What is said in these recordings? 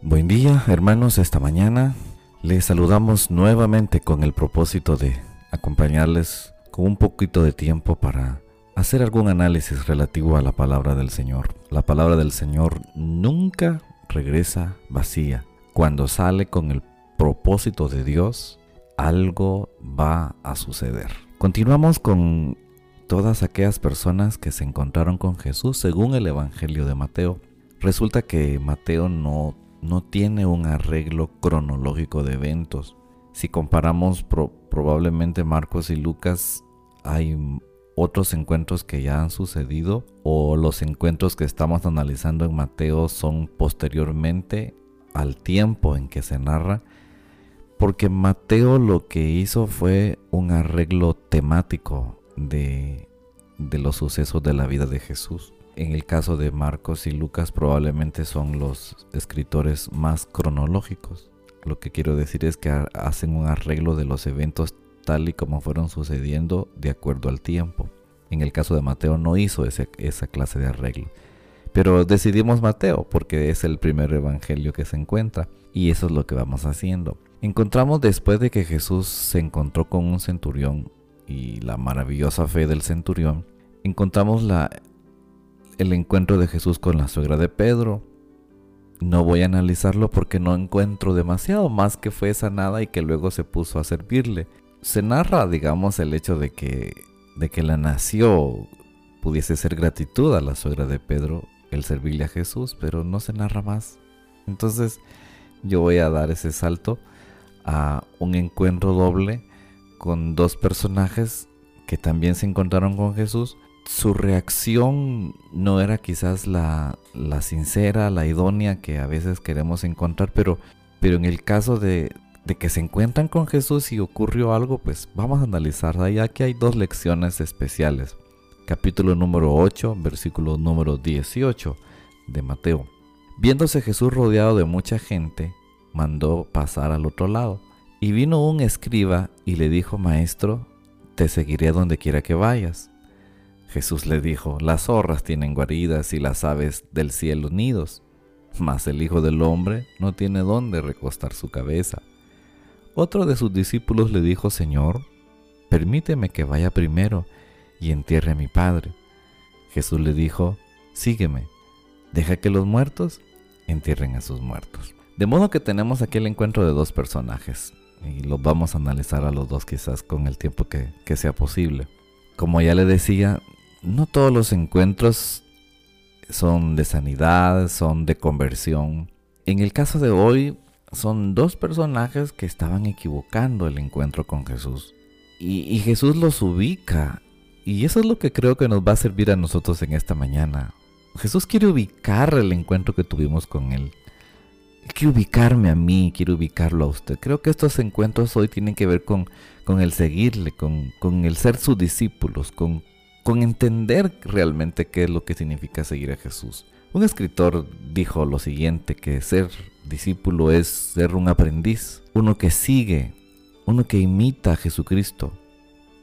Buen día, hermanos, esta mañana les saludamos nuevamente con el propósito de acompañarles con un poquito de tiempo para hacer algún análisis relativo a la palabra del Señor. La palabra del Señor nunca regresa vacía. Cuando sale con el propósito de Dios, algo va a suceder. Continuamos con todas aquellas personas que se encontraron con Jesús según el Evangelio de Mateo. Resulta que Mateo no, no tiene un arreglo cronológico de eventos. Si comparamos probablemente Marcos y Lucas, hay otros encuentros que ya han sucedido o los encuentros que estamos analizando en Mateo son posteriormente al tiempo en que se narra, porque Mateo lo que hizo fue un arreglo temático de, los sucesos de la vida de Jesús. En el caso de Marcos y Lucas probablemente son los escritores más cronológicos. Lo que quiero decir es que hacen un arreglo de los eventos tal y como fueron sucediendo de acuerdo al tiempo. En el caso de Mateo no hizo esa clase de arreglo. Pero decidimos Mateo porque es el primer evangelio que se encuentra y eso es lo que vamos haciendo. Encontramos después de que Jesús se encontró con un centurión y la maravillosa fe del centurión, encontramos la, el encuentro de Jesús con la suegra de Pedro. No voy a analizarlo porque no encuentro demasiado más que fue sanada y que luego se puso a servirle se narra, digamos, el hecho de que, de que la nació pudiese ser gratitud a la suegra de Pedro el servirle a Jesús, pero no se narra más. Entonces yo voy a dar ese salto a un encuentro doble con dos personajes que también se encontraron con Jesús. Su reacción no era quizás la, la sincera, la idónea que a veces queremos encontrar, pero, pero en el caso de, de que se encuentran con Jesús y ocurrió algo, pues vamos a analizar. Ahí aquí hay dos lecciones especiales. Capítulo número 8, versículo número 18 de Mateo. Viéndose Jesús rodeado de mucha gente, mandó pasar al otro lado. Y vino un escriba y le dijo, Maestro, te seguiré donde quiera que vayas. Jesús le dijo, las zorras tienen guaridas y las aves del cielo nidos, mas el Hijo del Hombre no tiene dónde recostar su cabeza. Otro de sus discípulos le dijo, Señor, permíteme que vaya primero y entierre a mi padre. Jesús le dijo, sígueme, deja que los muertos entierren a sus muertos. De modo que tenemos aquí el encuentro de dos personajes y los vamos a analizar a los dos quizás con el tiempo que, que sea posible. Como ya le decía, no todos los encuentros son de sanidad, son de conversión. En el caso de hoy son dos personajes que estaban equivocando el encuentro con Jesús. Y, Jesús los ubica. Y eso es lo que creo que nos va a servir a nosotros en esta mañana. Jesús quiere ubicar el encuentro que tuvimos con Él. Quiere ubicarme a mí, quiere ubicarlo a usted. Creo que estos encuentros hoy tienen que ver con, con el seguirle, con, con el ser sus discípulos, con, con entender realmente qué es lo que significa seguir a Jesús. Un escritor dijo lo siguiente, que ser discípulo es ser un aprendiz, uno que sigue, uno que imita a Jesucristo,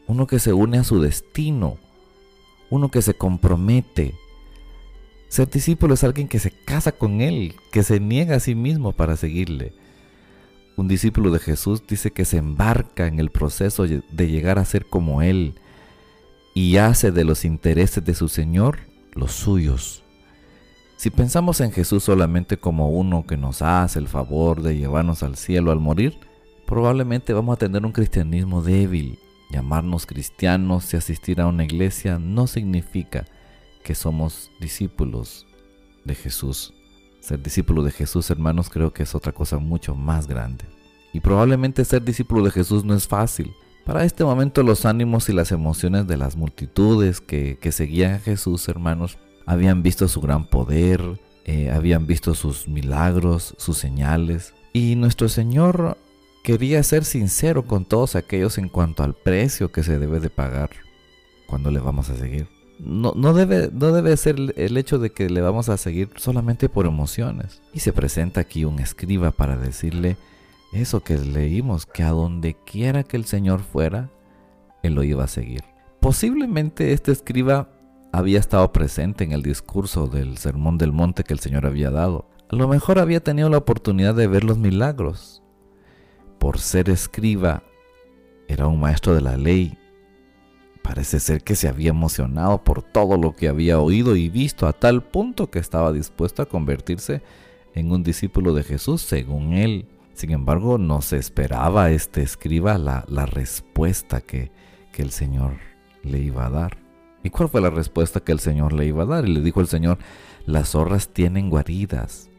uno que se une a su destino, uno que se compromete. Ser discípulo es alguien que se casa con Él, que se niega a sí mismo para seguirle. Un discípulo de Jesús dice que se embarca en el proceso de llegar a ser como Él y hace de los intereses de su Señor los suyos. Si pensamos en Jesús solamente como uno que nos hace el favor de llevarnos al cielo al morir, probablemente vamos a tener un cristianismo débil. Llamarnos cristianos y asistir a una iglesia no significa que somos discípulos de Jesús. Ser discípulo de Jesús, hermanos, creo que es otra cosa mucho más grande. Y probablemente ser discípulo de Jesús no es fácil. Para este momento los ánimos y las emociones de las multitudes que, que seguían a Jesús, hermanos, habían visto su gran poder, eh, habían visto sus milagros, sus señales. Y nuestro Señor quería ser sincero con todos aquellos en cuanto al precio que se debe de pagar cuando le vamos a seguir. No, no, debe, no debe ser el hecho de que le vamos a seguir solamente por emociones. Y se presenta aquí un escriba para decirle eso que leímos, que a donde quiera que el Señor fuera, Él lo iba a seguir. Posiblemente este escriba había estado presente en el discurso del Sermón del Monte que el Señor había dado. A lo mejor había tenido la oportunidad de ver los milagros. Por ser escriba, era un maestro de la ley. Parece ser que se había emocionado por todo lo que había oído y visto a tal punto que estaba dispuesto a convertirse en un discípulo de Jesús según él. Sin embargo, no se esperaba este escriba la, la respuesta que, que el Señor le iba a dar. ¿Y cuál fue la respuesta que el Señor le iba a dar? Y le dijo el Señor, las zorras tienen guaridas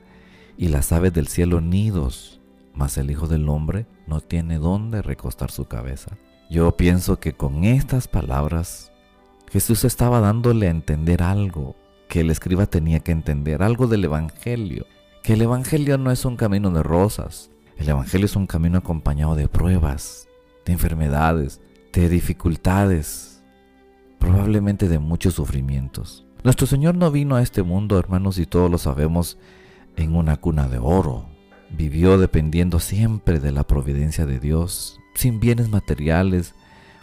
y las aves del cielo nidos, mas el Hijo del Hombre no tiene dónde recostar su cabeza. Yo pienso que con estas palabras Jesús estaba dándole a entender algo que el escriba tenía que entender, algo del Evangelio, que el Evangelio no es un camino de rosas, el Evangelio es un camino acompañado de pruebas, de enfermedades, de dificultades, probablemente de muchos sufrimientos. Nuestro Señor no vino a este mundo, hermanos, y todos lo sabemos, en una cuna de oro. Vivió dependiendo siempre de la providencia de Dios, sin bienes materiales,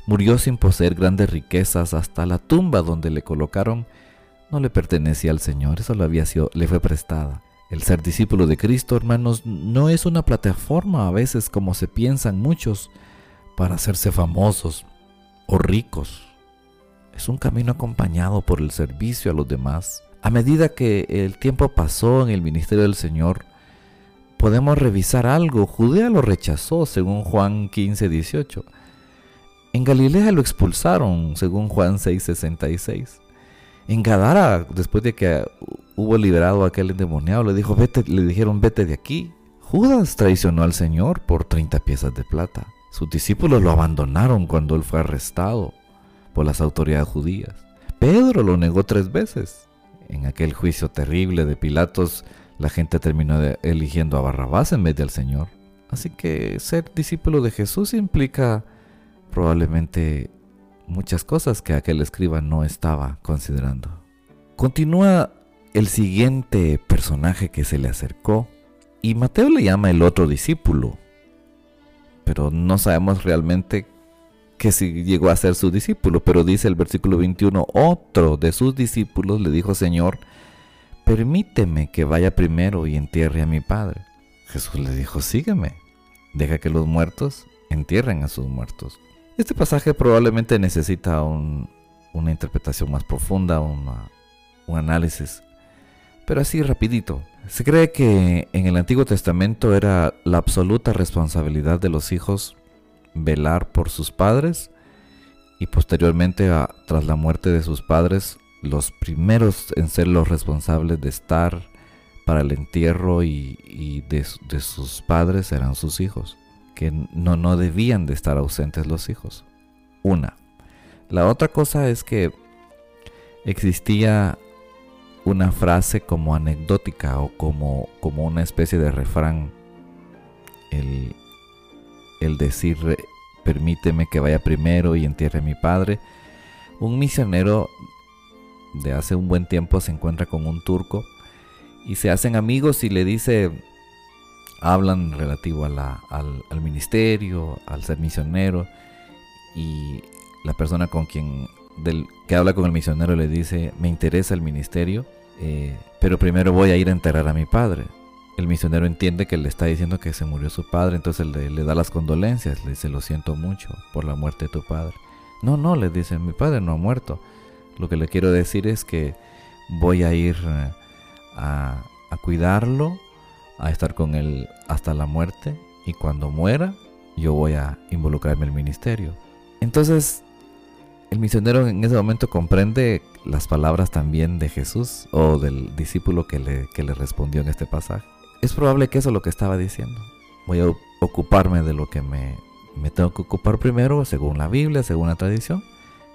murió sin poseer grandes riquezas hasta la tumba donde le colocaron no le pertenecía al Señor, eso le había sido, le fue prestada. El ser discípulo de Cristo, hermanos, no es una plataforma a veces como se piensan muchos para hacerse famosos o ricos. Es un camino acompañado por el servicio a los demás. A medida que el tiempo pasó en el ministerio del Señor, podemos revisar algo. Judea lo rechazó, según Juan 15, 18. En Galilea lo expulsaron, según Juan 6, 66. En Gadara, después de que hubo liberado a aquel endemoniado, le, dijo, vete, le dijeron, vete de aquí. Judas traicionó al Señor por 30 piezas de plata. Sus discípulos lo abandonaron cuando él fue arrestado por las autoridades judías. Pedro lo negó tres veces. En aquel juicio terrible de Pilatos, la gente terminó eligiendo a Barrabás en vez del Señor. Así que ser discípulo de Jesús implica probablemente muchas cosas que aquel escriba no estaba considerando. Continúa el siguiente personaje que se le acercó y Mateo le llama el otro discípulo, pero no sabemos realmente que si llegó a ser su discípulo, pero dice el versículo 21, otro de sus discípulos le dijo, Señor, permíteme que vaya primero y entierre a mi padre. Jesús le dijo, sígueme, deja que los muertos entierren a sus muertos. Este pasaje probablemente necesita una interpretación más profunda, un análisis pero así rapidito. Se cree que en el Antiguo Testamento era la absoluta responsabilidad de los hijos velar por sus padres y posteriormente tras la muerte de sus padres los primeros en ser los responsables de estar para el entierro y, de, de, sus padres eran sus hijos, que no, no debían de estar ausentes los hijos. Una. La otra cosa es que existía una frase como anecdótica o como, como una especie de refrán. El, el decir, permíteme que vaya primero y entierre a mi padre. Un misionero de hace un buen tiempo se encuentra con un turco y se hacen amigos y le dice, hablan relativo a al, al ministerio, al ser misionero y la persona con quien que habla con el misionero le dice, me interesa el ministerio, eh, pero primero voy a ir a enterrar a mi padre. El misionero entiende que le está diciendo que se murió su padre, entonces le, le da las condolencias, le dice, lo siento mucho por la muerte de tu padre. No, no, le dice, mi padre no ha muerto. Lo que le quiero decir es que voy a ir eh, a, a cuidarlo, a estar con él hasta la muerte, y cuando muera, yo voy a involucrarme en el ministerio. Entonces, el misionero en ese momento comprende las palabras también de Jesús o del discípulo que le, le respondió en este pasaje. Es probable que eso es lo que estaba diciendo. Voy a ocuparme de lo que me, me tengo que ocupar primero, según la Biblia, según la tradición,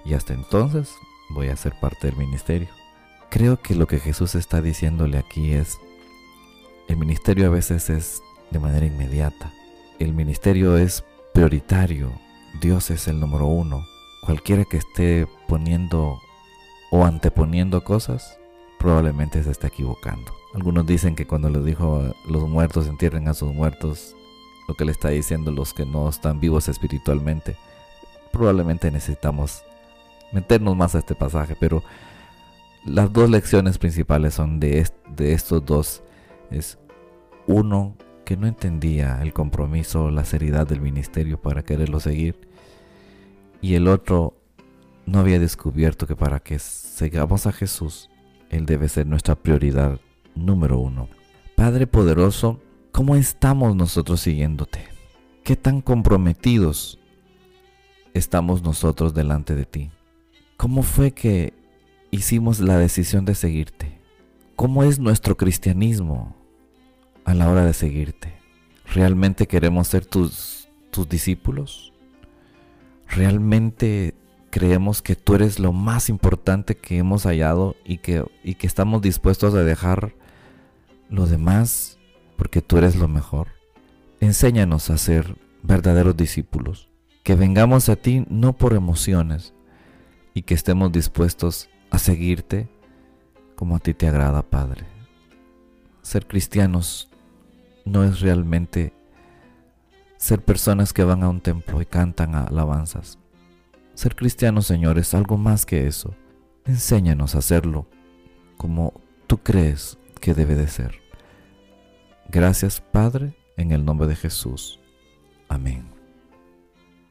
y hasta entonces voy a ser parte del ministerio. Creo que lo que Jesús está diciéndole aquí es, el ministerio a veces es de manera inmediata, el ministerio es prioritario, Dios es el número uno, cualquiera que esté poniendo o anteponiendo cosas, probablemente se está equivocando. Algunos dicen que cuando le dijo los muertos entierren a sus muertos, lo que le está diciendo los que no están vivos espiritualmente, probablemente necesitamos meternos más a este pasaje, pero las dos lecciones principales son de, de estos dos es uno que no entendía el compromiso, la seriedad del ministerio para quererlo seguir, y el otro no había descubierto que para que sigamos a Jesús, Él debe ser nuestra prioridad número uno. Padre poderoso, ¿cómo estamos nosotros siguiéndote? ¿Qué tan comprometidos estamos nosotros delante de ti? ¿Cómo fue que hicimos la decisión de seguirte? ¿Cómo es nuestro cristianismo a la hora de seguirte? ¿Realmente queremos ser tus, tus discípulos? ¿Realmente creemos que tú eres lo más importante que hemos hallado y que, y que estamos dispuestos a dejar lo demás porque tú eres lo mejor? Enséñanos a ser verdaderos discípulos, que vengamos a ti no por emociones y que estemos dispuestos a seguirte como a ti te agrada, Padre. Ser cristianos no es realmente ser personas que van a un templo y cantan alabanzas. Ser cristianos, Señor, es algo más que eso. Enséñanos a hacerlo como tú crees que debe de ser. Gracias, Padre, en el nombre de Jesús. Amén.